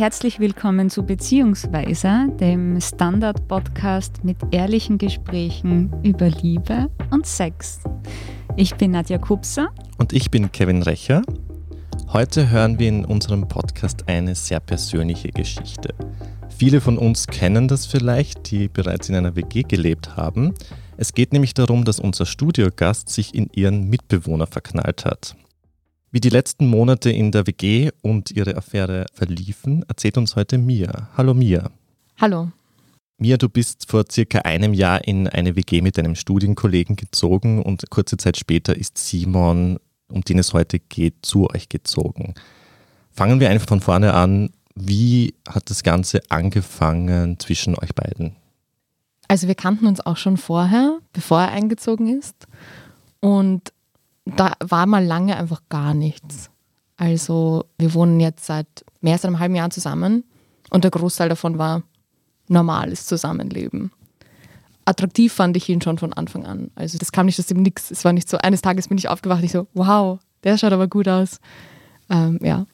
Herzlich willkommen zu Beziehungsweise, dem Standard-Podcast mit ehrlichen Gesprächen über Liebe und Sex. Ich bin Nadja Kupser. Und ich bin Kevin Recher. Heute hören wir in unserem Podcast eine sehr persönliche Geschichte. Viele von uns kennen das vielleicht, die bereits in einer WG gelebt haben. Es geht nämlich darum, dass unser Studiogast sich in ihren Mitbewohner verknallt hat. Wie die letzten Monate in der WG und ihre Affäre verliefen, erzählt uns heute Mia. Hallo Mia. Hallo. Mia, du bist vor circa einem Jahr in eine WG mit deinem Studienkollegen gezogen und kurze Zeit später ist Simon, um den es heute geht, zu euch gezogen. Fangen wir einfach von vorne an. Wie hat das Ganze angefangen zwischen euch beiden? Also wir kannten uns auch schon vorher, bevor er eingezogen ist. Und da war mal lange einfach gar nichts. Also wir wohnen jetzt seit mehr als einem halben Jahr zusammen und der Großteil davon war normales Zusammenleben. Attraktiv fand ich ihn schon von Anfang an. Also das kam nicht aus dem Nix. Es war nicht so, eines Tages bin ich aufgewacht und ich so, wow, der schaut aber gut aus. Ähm, ja.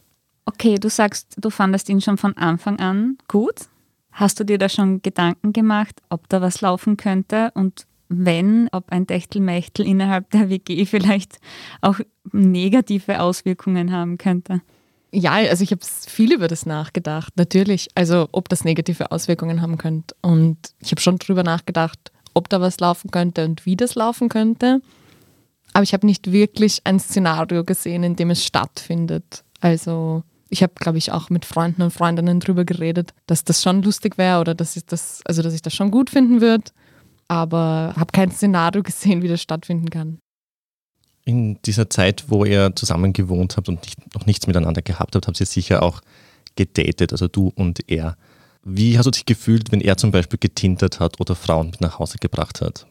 Okay, du sagst, du fandest ihn schon von Anfang an gut. Hast du dir da schon Gedanken gemacht, ob da was laufen könnte und wenn, ob ein Techtelmechtel innerhalb der WG vielleicht auch negative Auswirkungen haben könnte. Ja, also ich habe viel über das nachgedacht, natürlich. Also ob das negative Auswirkungen haben könnte. Und ich habe schon darüber nachgedacht, ob da was laufen könnte und wie das laufen könnte. Aber ich habe nicht wirklich ein Szenario gesehen, in dem es stattfindet. Also ich habe, glaube ich, auch mit Freunden und Freundinnen darüber geredet, dass das schon lustig wäre oder dass ich das, also dass ich das schon gut finden würde aber habe kein Szenario gesehen, wie das stattfinden kann. In dieser Zeit, wo ihr zusammen gewohnt habt und nicht, noch nichts miteinander gehabt habt, habt ihr sicher auch gedatet, also du und er. Wie hast du dich gefühlt, wenn er zum Beispiel getintert hat oder Frauen mit nach Hause gebracht hat?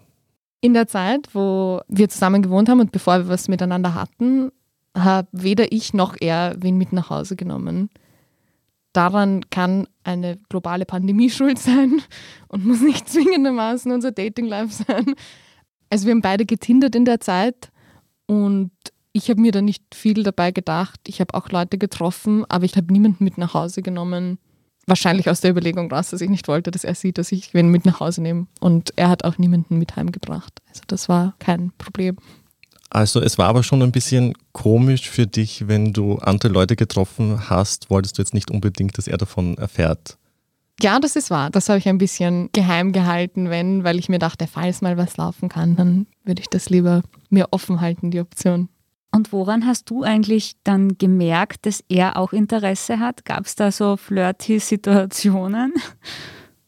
In der Zeit, wo wir zusammen gewohnt haben und bevor wir was miteinander hatten, habe weder ich noch er wen mit nach Hause genommen daran kann eine globale Pandemie schuld sein und muss nicht zwingendermaßen unser Dating-Life sein. Also wir haben beide getindert in der Zeit und ich habe mir da nicht viel dabei gedacht. Ich habe auch Leute getroffen, aber ich habe niemanden mit nach Hause genommen. Wahrscheinlich aus der Überlegung raus, dass ich nicht wollte, dass er sieht, dass ich wen mit nach Hause nehme. Und er hat auch niemanden mit heimgebracht. Also das war kein Problem. Also es war aber schon ein bisschen komisch für dich, wenn du andere Leute getroffen hast, wolltest du jetzt nicht unbedingt, dass er davon erfährt. Ja, das ist wahr. Das habe ich ein bisschen geheim gehalten, wenn, weil ich mir dachte, falls mal was laufen kann, dann würde ich das lieber mir offen halten, die Option. Und woran hast du eigentlich dann gemerkt, dass er auch Interesse hat? Gab es da so flirty-Situationen?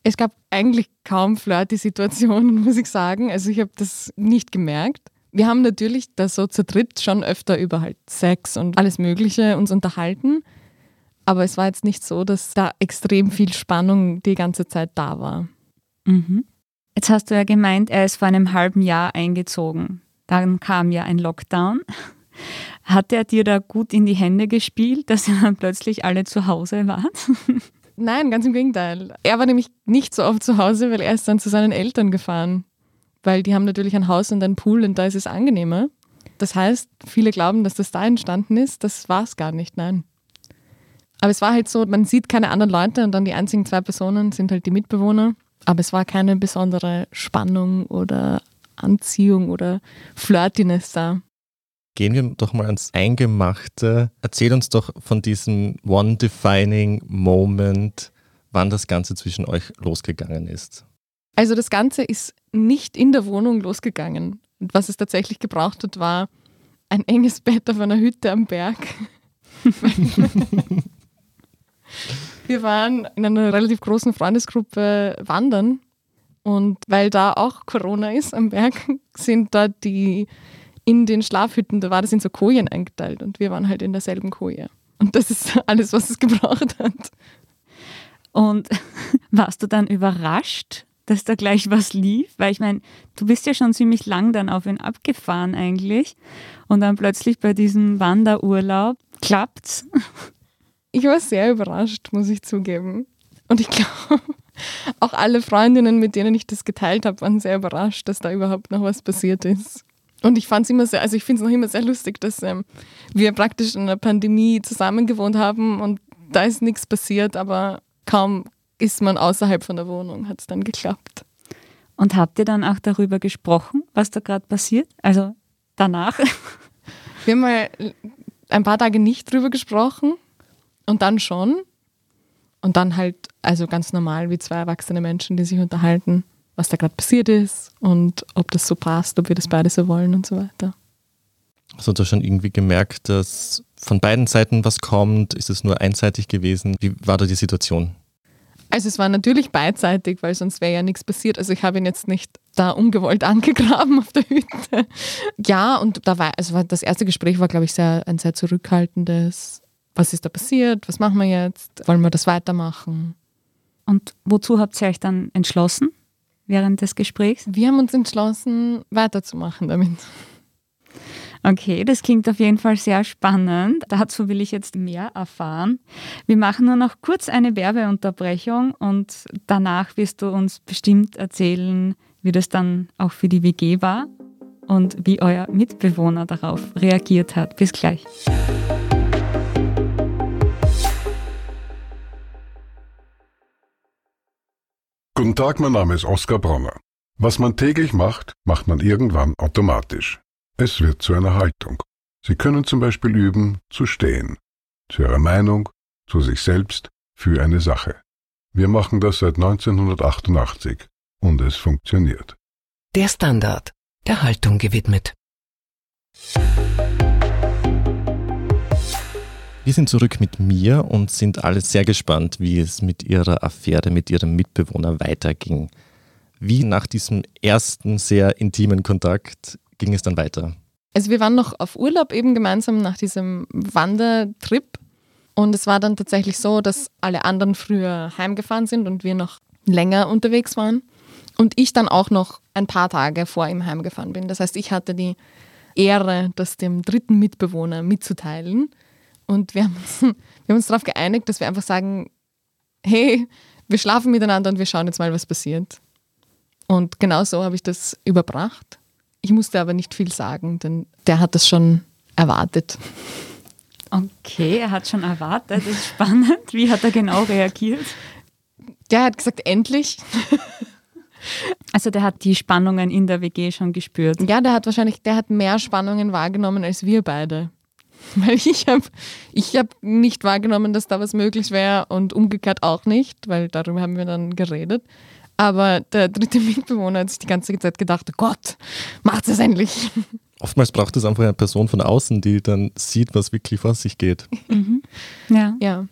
Es gab eigentlich kaum flirty-Situationen, muss ich sagen. Also ich habe das nicht gemerkt wir haben natürlich da so zu dritt schon öfter über halt Sex und alles Mögliche uns unterhalten. Aber es war jetzt nicht so, dass da extrem viel Spannung die ganze Zeit da war. Mhm. Jetzt hast du ja gemeint, er ist vor einem halben Jahr eingezogen. Dann kam ja ein Lockdown. Hat er dir da gut in die Hände gespielt, dass ihr dann plötzlich alle zu Hause wart? Nein, ganz im Gegenteil. Er war nämlich nicht so oft zu Hause, weil er ist dann zu seinen Eltern gefahren weil die haben natürlich ein Haus und einen Pool und da ist es angenehmer. Das heißt, viele glauben, dass das da entstanden ist. Das war es gar nicht, nein. Aber es war halt so, man sieht keine anderen Leute und dann die einzigen zwei Personen sind halt die Mitbewohner. Aber es war keine besondere Spannung oder Anziehung oder Flirtiness da. Gehen wir doch mal ans Eingemachte. Erzähl uns doch von diesem One-Defining Moment, wann das Ganze zwischen euch losgegangen ist. Also das Ganze ist nicht in der Wohnung losgegangen. Und was es tatsächlich gebraucht hat, war ein enges Bett auf einer Hütte am Berg. Wir waren in einer relativ großen Freundesgruppe wandern und weil da auch Corona ist am Berg, sind dort die in den Schlafhütten, da war das in so Kojen eingeteilt und wir waren halt in derselben Koje. Und das ist alles, was es gebraucht hat. Und warst du dann überrascht, dass da gleich was lief, weil ich meine, du bist ja schon ziemlich lang dann auf ihn abgefahren eigentlich und dann plötzlich bei diesem Wanderurlaub klappt's. Ich war sehr überrascht, muss ich zugeben. Und ich glaube, auch alle Freundinnen, mit denen ich das geteilt habe, waren sehr überrascht, dass da überhaupt noch was passiert ist. Und ich fand es immer sehr, also ich finde es noch immer sehr lustig, dass ähm, wir praktisch in einer Pandemie zusammen gewohnt haben und da ist nichts passiert, aber kaum ist man außerhalb von der Wohnung, hat es dann geklappt. Und habt ihr dann auch darüber gesprochen, was da gerade passiert? Also danach? Wir haben mal ein paar Tage nicht drüber gesprochen und dann schon. Und dann halt, also ganz normal wie zwei erwachsene Menschen, die sich unterhalten, was da gerade passiert ist und ob das so passt, ob wir das beide so wollen und so weiter. Hast du da schon irgendwie gemerkt, dass von beiden Seiten was kommt? Ist es nur einseitig gewesen? Wie war da die Situation? Also es war natürlich beidseitig, weil sonst wäre ja nichts passiert. Also ich habe ihn jetzt nicht da ungewollt angegraben auf der Hütte. Ja, und da war, also das erste Gespräch war, glaube ich, sehr, ein sehr zurückhaltendes. Was ist da passiert? Was machen wir jetzt? Wollen wir das weitermachen? Und wozu habt ihr euch dann entschlossen während des Gesprächs? Wir haben uns entschlossen, weiterzumachen damit. Okay, das klingt auf jeden Fall sehr spannend. Dazu will ich jetzt mehr erfahren. Wir machen nur noch kurz eine Werbeunterbrechung und danach wirst du uns bestimmt erzählen, wie das dann auch für die WG war und wie euer Mitbewohner darauf reagiert hat. Bis gleich. Guten Tag, mein Name ist Oskar Bronner. Was man täglich macht, macht man irgendwann automatisch. Es wird zu einer Haltung. Sie können zum Beispiel üben, zu stehen. Zu Ihrer Meinung, zu sich selbst, für eine Sache. Wir machen das seit 1988 und es funktioniert. Der Standard, der Haltung gewidmet. Wir sind zurück mit mir und sind alle sehr gespannt, wie es mit ihrer Affäre mit ihrem Mitbewohner weiterging. Wie nach diesem ersten sehr intimen Kontakt ging es dann weiter? Also wir waren noch auf Urlaub eben gemeinsam nach diesem Wandertrip und es war dann tatsächlich so, dass alle anderen früher heimgefahren sind und wir noch länger unterwegs waren und ich dann auch noch ein paar Tage vor ihm heimgefahren bin. Das heißt, ich hatte die Ehre, das dem dritten Mitbewohner mitzuteilen und wir haben uns, wir haben uns darauf geeinigt, dass wir einfach sagen, hey, wir schlafen miteinander und wir schauen jetzt mal, was passiert. Und genau so habe ich das überbracht. Ich musste aber nicht viel sagen, denn der hat das schon erwartet. Okay, er hat schon erwartet. Das ist spannend. Wie hat er genau reagiert? Der hat gesagt, endlich. Also der hat die Spannungen in der WG schon gespürt. Ja, der hat wahrscheinlich, der hat mehr Spannungen wahrgenommen als wir beide. Weil ich habe ich hab nicht wahrgenommen, dass da was möglich wäre und umgekehrt auch nicht, weil darüber haben wir dann geredet. Aber der dritte Mitbewohner hat sich die ganze Zeit gedacht, oh Gott, macht es endlich. Oftmals braucht es einfach eine Person von außen, die dann sieht, was wirklich vor sich geht. Mhm. Ja. Ja.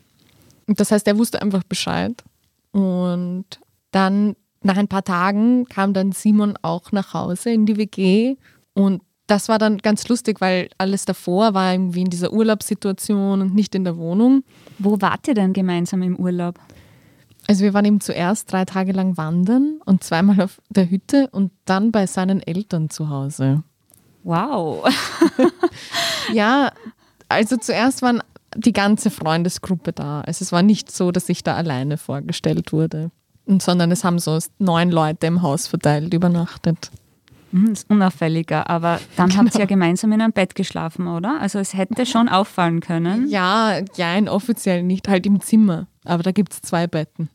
Und das heißt, er wusste einfach Bescheid. Und dann, nach ein paar Tagen, kam dann Simon auch nach Hause in die WG. Und das war dann ganz lustig, weil alles davor war irgendwie in dieser Urlaubssituation und nicht in der Wohnung. Wo wart ihr denn gemeinsam im Urlaub? Also wir waren eben zuerst drei Tage lang wandern und zweimal auf der Hütte und dann bei seinen Eltern zu Hause. Wow. Ja, also zuerst waren die ganze Freundesgruppe da. Also es war nicht so, dass ich da alleine vorgestellt wurde, Und sondern es haben so neun Leute im Haus verteilt übernachtet. Hm, ist unauffälliger, aber dann Genau. habt ihr ja gemeinsam in einem Bett geschlafen, oder? Also es hätte schon auffallen können. Ja, ja, offiziell nicht, halt im Zimmer. Aber da gibt es zwei Betten.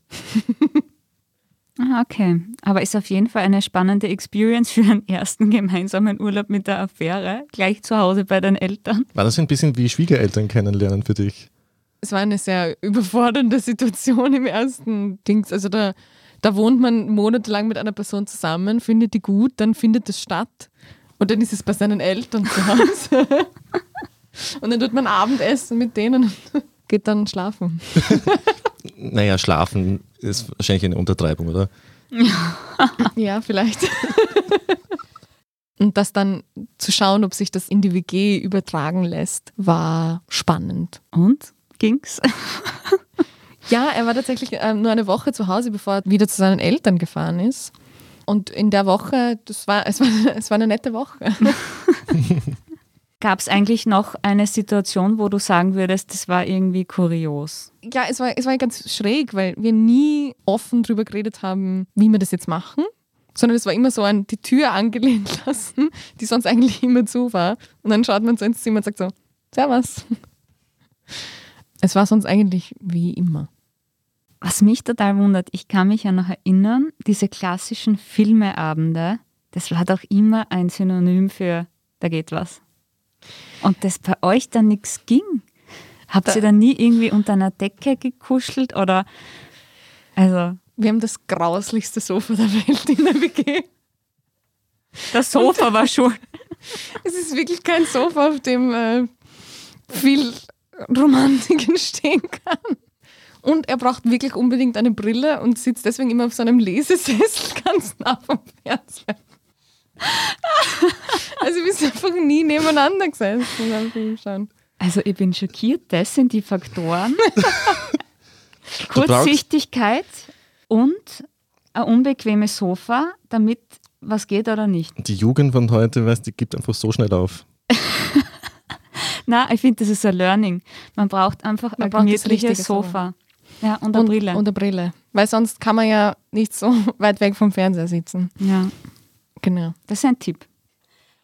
Ah, okay. Aber ist auf jeden Fall eine spannende Experience für einen ersten gemeinsamen Urlaub mit der Affäre. Gleich zu Hause bei den Eltern. War das ein bisschen wie Schwiegereltern kennenlernen für dich? Es war eine sehr überfordernde Situation im ersten Dings. Also da, da wohnt man monatelang mit einer Person zusammen, findet die gut, dann findet es statt. Und dann ist es bei seinen Eltern zu Hause. Und dann tut man Abendessen mit denen geht dann schlafen. Naja, schlafen ist wahrscheinlich eine Untertreibung, oder? Ja, vielleicht. Und das dann zu schauen, ob sich das in die WG übertragen lässt, war spannend. Und? Ging's? Ja, er war tatsächlich ähm, nur eine Woche zu Hause, bevor er wieder zu seinen Eltern gefahren ist. Und in der Woche, das war, es war, es war eine nette Woche. Gab es eigentlich noch eine Situation, wo du sagen würdest, das war irgendwie kurios? Ja, es war, es war ganz schräg, weil wir nie offen drüber geredet haben, wie wir das jetzt machen. Sondern es war immer so an die Tür angelehnt lassen, die sonst eigentlich immer zu war. Und dann schaut man so ins Zimmer und sagt so, Servus. Es war sonst eigentlich wie immer. Was mich total wundert, ich kann mich ja noch erinnern, diese klassischen Filmeabende, das war doch immer ein Synonym für da geht was. Und dass bei euch dann nichts ging. Habt Da- ihr dann nie irgendwie unter einer Decke gekuschelt oder also Wir haben das grauslichste Sofa der Welt in der WG. das Sofa war schon. Es ist wirklich kein Sofa, auf dem äh, viel Romantik entstehen kann. Und er braucht wirklich unbedingt eine Brille und sitzt deswegen immer auf so einem Lesesessel ganz nah vom Fernseher. Also wir sind einfach nie nebeneinander gesessen beim Filmschauen. Also ich bin schockiert, das sind die Faktoren. Kurzsichtigkeit und ein unbequemes Sofa, damit was geht oder nicht. Die Jugend von heute, weißt die gibt einfach so schnell auf. Na, ich finde, das ist ein Learning. Man braucht einfach Man ein braucht das gemütliches Sofa. Ja, und eine Und, Brille. und eine Brille. Weil sonst kann man ja nicht so weit weg vom Fernseher sitzen. ja, Genau. das ist ein Tipp.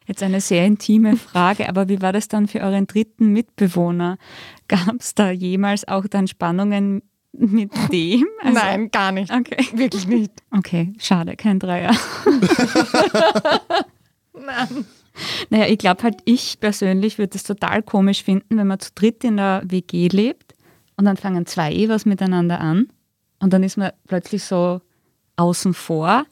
Jetzt eine sehr intime Frage, aber wie war das dann für euren dritten Mitbewohner? Gab es da jemals auch dann Spannungen mit dem? Also- Nein, gar nicht. Okay. Wirklich nicht. Okay, schade, kein Dreier. Naja, ich glaube halt, ich persönlich würde es total komisch finden, wenn man zu dritt in der WG lebt und dann fangen zwei eh was miteinander an und dann ist man plötzlich so außen vor.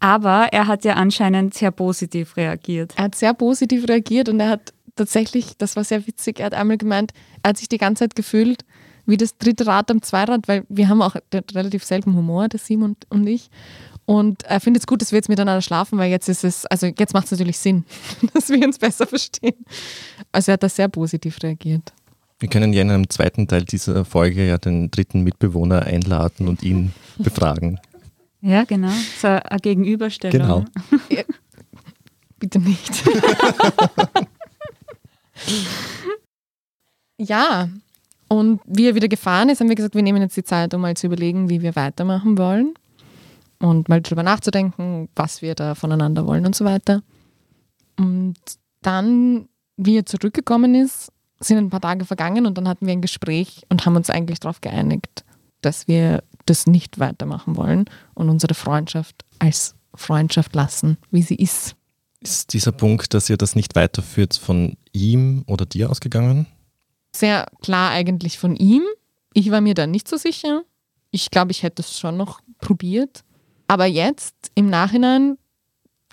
Aber er hat ja anscheinend sehr positiv reagiert. Er hat sehr positiv reagiert und er hat tatsächlich, das war sehr witzig, er hat einmal gemeint, er hat sich die ganze Zeit gefühlt wie das dritte Rad am Zweirad, weil wir haben auch den relativ selben Humor, der Simon und, und ich. Und er findet es gut, dass wir jetzt miteinander schlafen, weil jetzt ist es, also jetzt macht es natürlich Sinn, dass wir uns besser verstehen. Also er hat da sehr positiv reagiert. Wir können ja in einem zweiten Teil dieser Folge ja den dritten Mitbewohner einladen und ihn befragen. Ja, genau. So eine Gegenüberstellung. Genau. Bitte nicht. ja, und wie er wieder gefahren ist, haben wir gesagt, wir nehmen jetzt die Zeit, um mal zu überlegen, wie wir weitermachen wollen und mal drüber nachzudenken, was wir da voneinander wollen und so weiter. Und dann, wie er zurückgekommen ist, sind ein paar Tage vergangen und dann hatten wir ein Gespräch und haben uns eigentlich darauf geeinigt, dass wir das nicht weitermachen wollen und unsere Freundschaft als Freundschaft lassen, wie sie ist. Ist dieser Punkt, dass ihr das nicht weiterführt, von ihm oder dir ausgegangen? sehr klar eigentlich von ihm. Ich war mir da nicht so sicher. Ich glaube, ich hätte es schon noch probiert. Aber jetzt im Nachhinein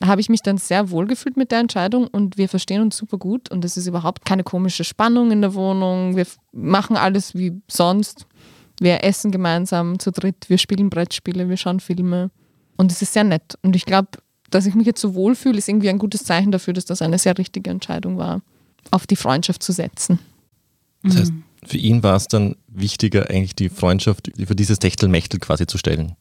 habe ich mich dann sehr wohl gefühlt mit der Entscheidung und wir verstehen uns super gut und es ist überhaupt keine komische Spannung in der Wohnung. Wir machen alles wie sonst. Wir essen gemeinsam zu dritt, wir spielen Brettspiele, wir schauen Filme und es ist sehr nett. Und ich glaube, dass ich mich jetzt so wohl fühle, ist irgendwie ein gutes Zeichen dafür, dass das eine sehr richtige Entscheidung war, auf die Freundschaft zu setzen. Das heißt, für ihn war es dann wichtiger, eigentlich die Freundschaft für dieses Techtelmechtel quasi zu stellen.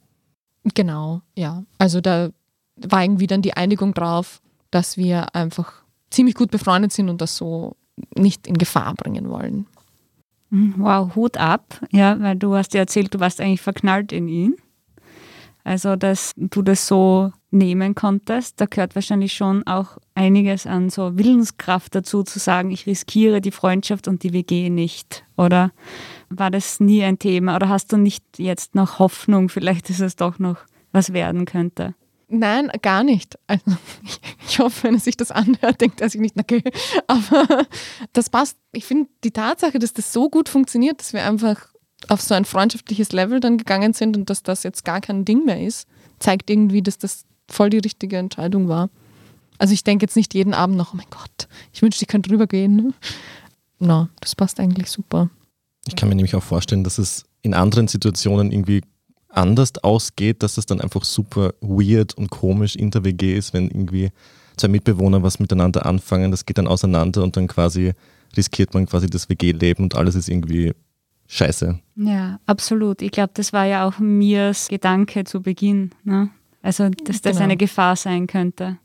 Genau, ja. Also da war irgendwie dann die Einigung drauf, dass wir einfach ziemlich gut befreundet sind und das so nicht in Gefahr bringen wollen. Mhm, Wow, Hut ab, ja, weil du hast ja erzählt, du warst eigentlich verknallt in ihn. Also, dass du das so nehmen konntest, da gehört wahrscheinlich schon auch einiges an so Willenskraft dazu, zu sagen, ich riskiere die Freundschaft und die WG nicht. Oder war das nie ein Thema? Oder hast du nicht jetzt noch Hoffnung, vielleicht ist es doch noch was werden könnte? Nein, gar nicht. Also ich, hoffe, wenn er sich das anhört, denkt er sich nicht, okay. Aber das passt. Ich finde die Tatsache, dass das so gut funktioniert, dass wir einfach auf so ein freundschaftliches Level dann gegangen sind und dass das jetzt gar kein Ding mehr ist, zeigt irgendwie, dass das voll die richtige Entscheidung war. Also ich denke jetzt nicht jeden Abend noch, oh mein Gott, ich wünschte, ich könnte rübergehen. Na, das passt eigentlich super. Ich kann mir nämlich auch vorstellen, dass es in anderen Situationen irgendwie anders ausgeht, dass es dann einfach super weird und komisch in der WG ist, wenn irgendwie zwei Mitbewohner was miteinander anfangen, das geht dann auseinander und dann quasi riskiert man quasi das WG-Leben und alles ist irgendwie scheiße. Ja, absolut. Ich glaube, das war ja auch Mirs Gedanke zu Beginn. Ne? Also, dass das Genau. eine Gefahr sein könnte.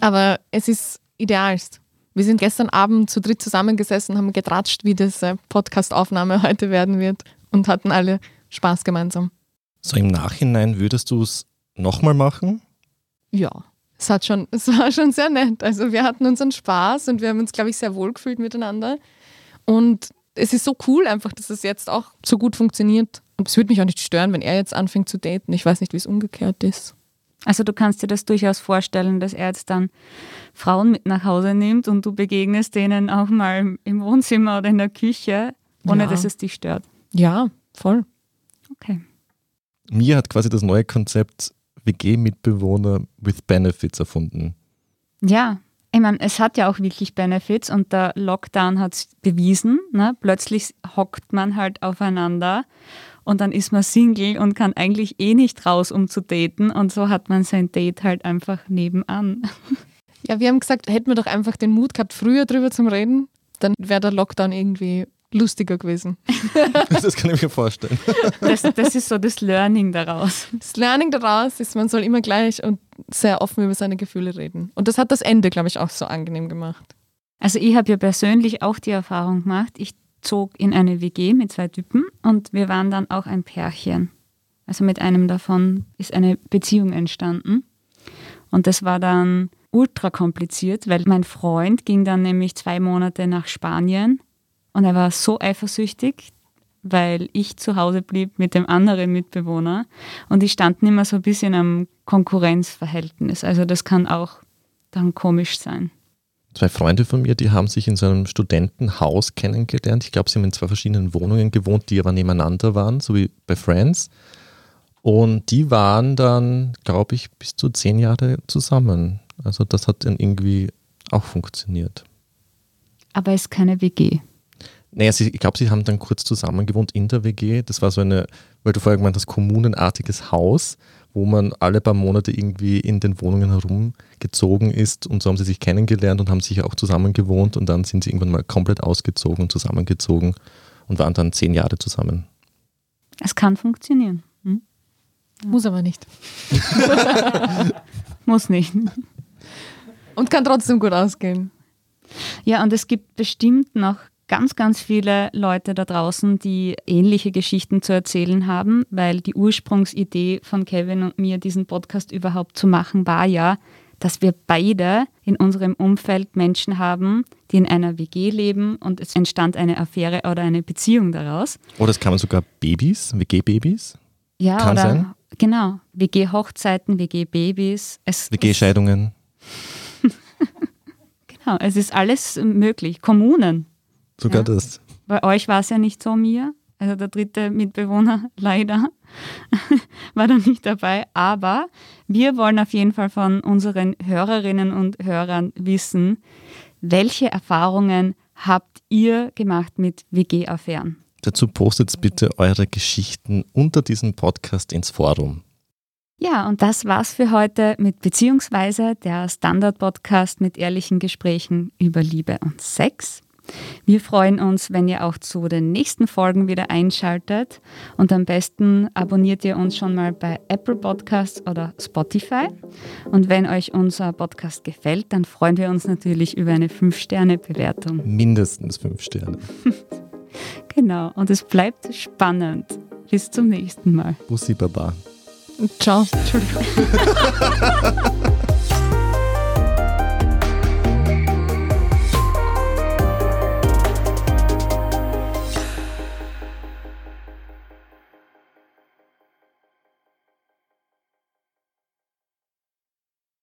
Aber es ist idealst. Wir sind gestern Abend zu dritt zusammengesessen, haben getratscht, wie das äh, Podcast-Aufnahme heute werden wird und hatten alle Spaß gemeinsam. So im Nachhinein würdest du es nochmal machen? Ja, es, hat schon, es war schon sehr nett. Also wir hatten unseren Spaß und wir haben uns, glaube ich, sehr wohl gefühlt miteinander. Und es ist so cool einfach, dass es jetzt auch so gut funktioniert. Und es würde mich auch nicht stören, wenn er jetzt anfängt zu daten. Ich weiß nicht, wie es umgekehrt ist. Also du kannst dir das durchaus vorstellen, dass er jetzt dann Frauen mit nach Hause nimmt und du begegnest denen auch mal im Wohnzimmer oder in der Küche, ohne Ja. dass es dich stört. Ja, voll. Okay. Mia hat quasi das neue Konzept WG-Mitbewohner with Benefits erfunden. Ja, ich meine, es hat ja auch wirklich Benefits und der Lockdown hat es bewiesen. Ne? Plötzlich hockt man halt aufeinander und dann ist man Single und kann eigentlich eh nicht raus, um zu daten. Und so hat man sein Date halt einfach nebenan. Ja, wir haben gesagt, hätten wir doch einfach den Mut gehabt, früher drüber zu reden, dann wäre der Lockdown irgendwie lustiger gewesen. Das kann ich mir vorstellen. Das, das ist so das Learning daraus. Das Learning daraus ist, man soll immer gleich und sehr offen über seine Gefühle reden. Und das hat das Ende, glaube ich, auch so angenehm gemacht. Also ich habe ja persönlich auch die Erfahrung gemacht, ich zog in eine WG mit zwei Typen und wir waren dann auch ein Pärchen. Also mit einem davon ist eine Beziehung entstanden. Und das war dann ultra kompliziert, weil mein Freund ging dann nämlich zwei Monate nach Spanien und er war so eifersüchtig, weil ich zu Hause blieb mit dem anderen Mitbewohner und die standen immer so ein bisschen am Konkurrenzverhältnis. Also das kann auch dann komisch sein. Zwei Freunde von mir, die haben sich in so einem Studentenhaus kennengelernt. Ich glaube, sie haben in zwei verschiedenen Wohnungen gewohnt, die aber nebeneinander waren, so wie bei Friends. Und die waren dann, glaube ich, bis zu zehn Jahre zusammen. Also das hat dann irgendwie auch funktioniert. Aber es ist keine WG. Naja, sie, ich glaube, sie haben dann kurz zusammen gewohnt in der WG. Das war so eine, weil du vorher gemeint hast, kommunenartiges Haus, wo man alle paar Monate irgendwie in den Wohnungen herumgezogen ist und so haben sie sich kennengelernt und haben sich auch zusammen gewohnt und dann sind sie irgendwann mal komplett ausgezogen und zusammengezogen und waren dann zehn Jahre zusammen. Es kann funktionieren. Hm? Muss aber nicht. Muss nicht. Und kann trotzdem gut ausgehen. Ja, und es gibt bestimmt noch ganz, ganz viele Leute da draußen, die ähnliche Geschichten zu erzählen haben, weil die Ursprungsidee von Kevin und mir, diesen Podcast überhaupt zu machen, war ja, dass wir beide in unserem Umfeld Menschen haben, die in einer WG leben und es entstand eine Affäre oder eine Beziehung daraus. Oder es kamen sogar Babys, WG-Babys, Ja, Kann oder sein. genau, WG-Hochzeiten, WG-Babys. WG-Scheidungen. Genau, es ist alles möglich. Kommunen. Sogar Ja. das. Bei euch war es ja nicht so, mir. Also der dritte Mitbewohner leider war da nicht dabei. Aber wir wollen auf jeden Fall von unseren Hörerinnen und Hörern wissen, welche Erfahrungen habt ihr gemacht mit WG-Affären? Dazu postet bitte eure Geschichten unter diesem Podcast ins Forum. Ja, und das war's für heute mit Beziehungsweise der Standard-Podcast mit ehrlichen Gesprächen über Liebe und Sex. Wir freuen uns, wenn ihr auch zu den nächsten Folgen wieder einschaltet und am besten abonniert ihr uns schon mal bei Apple Podcasts oder Spotify. Und wenn euch unser Podcast gefällt, dann freuen wir uns natürlich über eine 5-Sterne-Bewertung. Mindestens fünf Sterne. Genau, und es bleibt spannend. Bis zum nächsten Mal. Bussi Baba. Ciao. Entschuldigung.